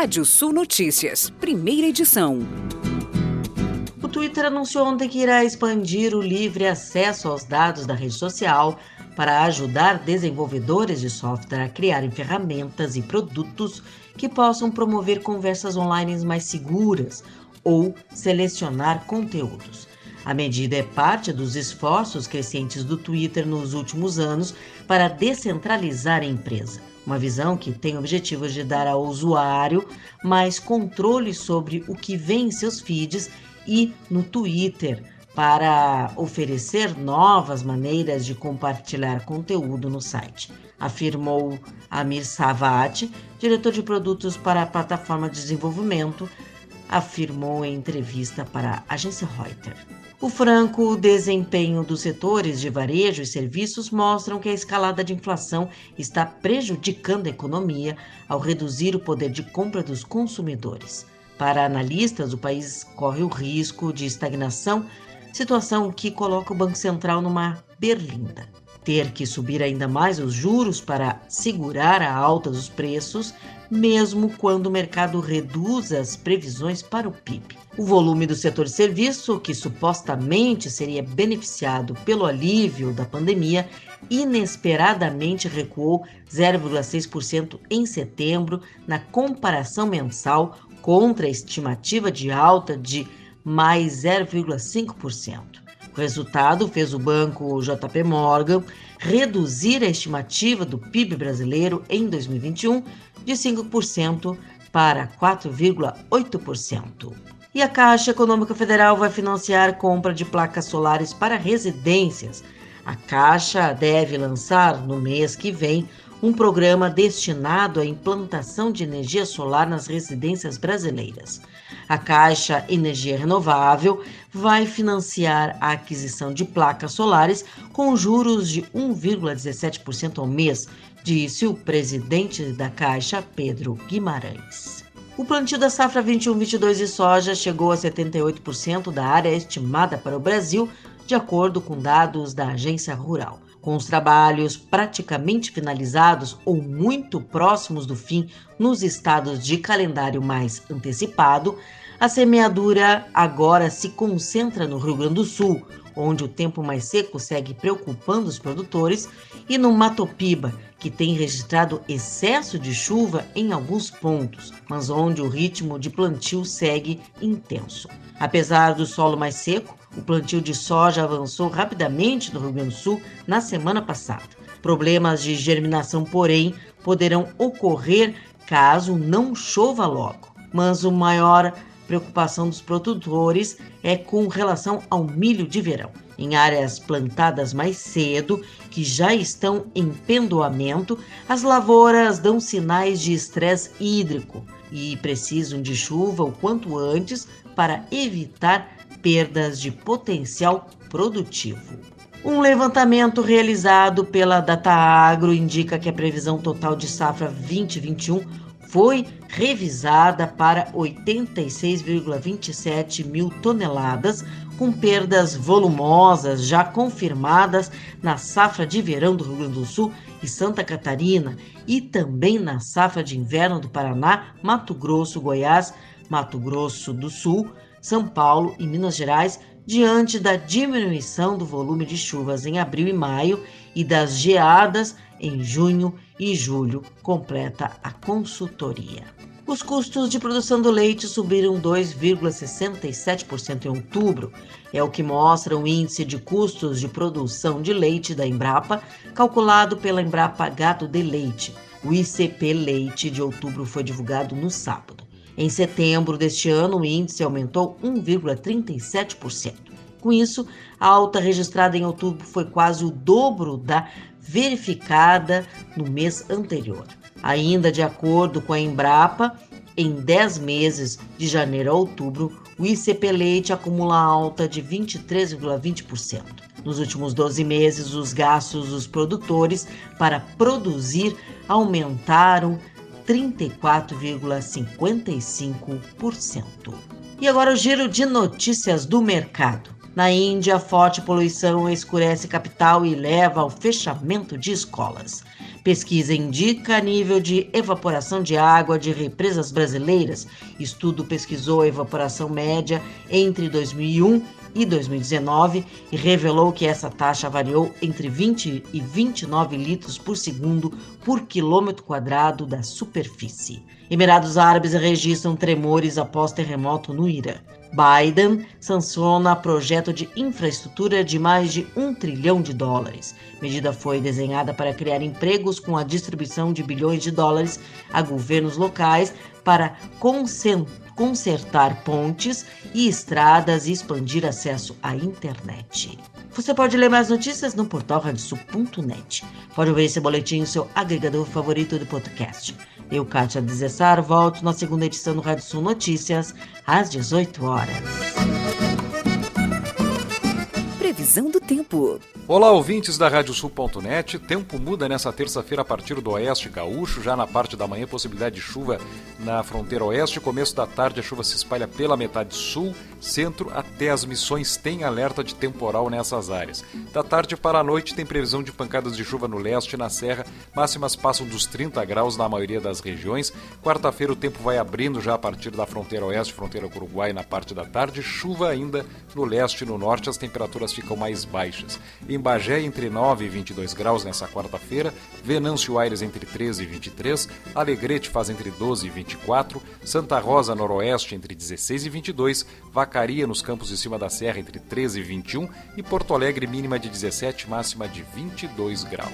Rádio Sul Notícias, primeira edição. O Twitter anunciou ontem que irá expandir o livre acesso aos dados da rede social para ajudar desenvolvedores de software a criarem ferramentas e produtos que possam promover conversas online mais seguras ou selecionar conteúdos. A medida é parte dos esforços crescentes do Twitter nos últimos anos para descentralizar a empresa. Uma visão que tem o objetivo de dar ao usuário mais controle sobre o que vem em seus feeds e no Twitter, para oferecer novas maneiras de compartilhar conteúdo no site, afirmou Amir Savat, diretor de produtos para a plataforma de desenvolvimento, afirmou em entrevista para a agência Reuters. O franco desempenho dos setores de varejo e serviços mostram que a escalada de inflação está prejudicando a economia ao reduzir o poder de compra dos consumidores. Para analistas, o país corre o risco de estagnação, situação que coloca o Banco Central numa berlinda. Ter que subir ainda mais os juros para segurar a alta dos preços mesmo quando o mercado reduz as previsões para o PIB. O volume do setor serviço, que supostamente seria beneficiado pelo alívio da pandemia, inesperadamente recuou 0,6% em setembro, na comparação mensal, contra a estimativa de alta de mais 0,5%. Resultado fez o banco JP Morgan reduzir a estimativa do PIB brasileiro em 2021 de 5% para 4,8%. E a Caixa Econômica Federal vai financiar compra de placas solares para residências. A Caixa deve lançar no mês que vem um programa destinado à implantação de energia solar nas residências brasileiras. A Caixa Energia Renovável vai financiar a aquisição de placas solares com juros de 1,17% ao mês, disse o presidente da Caixa, Pedro Guimarães. O plantio da safra 21-22 de soja chegou a 78% da área estimada para o Brasil, de acordo com dados da Agência Rural. Com os trabalhos praticamente finalizados ou muito próximos do fim nos estados de calendário mais antecipado, a semeadura agora se concentra no Rio Grande do Sul, onde o tempo mais seco segue preocupando os produtores, e no Mato Piba, que tem registrado excesso de chuva em alguns pontos, mas onde o ritmo de plantio segue intenso. Apesar do solo mais seco, o plantio de soja avançou rapidamente no Rio Grande do Sul na semana passada. Problemas de germinação, porém, poderão ocorrer caso não chova logo. Mas o maior preocupação dos produtores é com relação ao milho de verão. Em áreas plantadas mais cedo, que já estão em pendoamento, as lavouras dão sinais de estresse hídrico e precisam de chuva o quanto antes para evitar perdas de potencial produtivo. Um levantamento realizado pela Data Agro indica que a previsão total de safra 2021 foi revisada para 86,27 mil toneladas, com perdas volumosas já confirmadas na safra de verão do Rio Grande do Sul e Santa Catarina e também na safra de inverno do Paraná, Mato Grosso, Goiás, Mato Grosso do Sul, São Paulo e Minas Gerais, diante da diminuição do volume de chuvas em abril e maio e das geadas em junho e julho, completa a consultoria. Os custos de produção do leite subiram 2,67% em outubro. É o que mostra o índice de custos de produção de leite da Embrapa, calculado pela Embrapa Gado de Leite. O ICP Leite de outubro foi divulgado no sábado. Em setembro deste ano, o índice aumentou 1,37%. Com isso, a alta registrada em outubro foi quase o dobro da verificada no mês anterior. Ainda de acordo com a Embrapa, em 10 meses, de janeiro a outubro, o ICP Leite acumula alta de 23,20%. Nos últimos 12 meses, os gastos dos produtores para produzir aumentaram 34,55%. E agora o giro de notícias do mercado. Na Índia, forte poluição escurece capital e leva ao fechamento de escolas. Pesquisa indica nível de evaporação de água de represas brasileiras. Estudo pesquisou a evaporação média entre 2001 e 2019 e revelou que essa taxa variou entre 20 e 29 litros por segundo por quilômetro quadrado da superfície. Emirados Árabes registram tremores após terremoto no Irã. Biden sanciona projeto de infraestrutura de mais de um trilhão de dólares. Medida foi desenhada para criar empregos com a distribuição de bilhões de dólares a governos locais para consertar pontes e estradas e expandir acesso à internet. Você pode ler mais notícias no portal radiosul.net. Pode ouvir esse boletim no seu agregador favorito de podcast. Eu, Kátia Desessar, volto na segunda edição do Rádio Sul Notícias, às 18 horas. Previsão do tempo. Olá, ouvintes da Radiosul.net. Tempo muda nessa terça-feira a partir do oeste gaúcho. Já na parte da manhã, possibilidade de chuva na fronteira oeste. Começo da tarde, a chuva se espalha pela metade sul, centro até as missões. Tem alerta de temporal nessas áreas. Da tarde para a noite, tem previsão de pancadas de chuva no leste e na serra. Máximas passam dos 30 graus na maioria das regiões. Quarta-feira, o tempo vai abrindo já a partir da fronteira oeste, fronteira com o Uruguai na parte da tarde. Chuva ainda no leste e no norte, as temperaturas ficam mais baixas. Em Bagé entre 9 e 22 graus nessa quarta-feira, Venâncio Aires entre 13 e 23, Alegrete faz entre 12 e 24, Santa Rosa Noroeste entre 16 e 22, Vacaria nos campos de cima da serra entre 13 e 21 e Porto Alegre mínima de 17, máxima de 22 graus.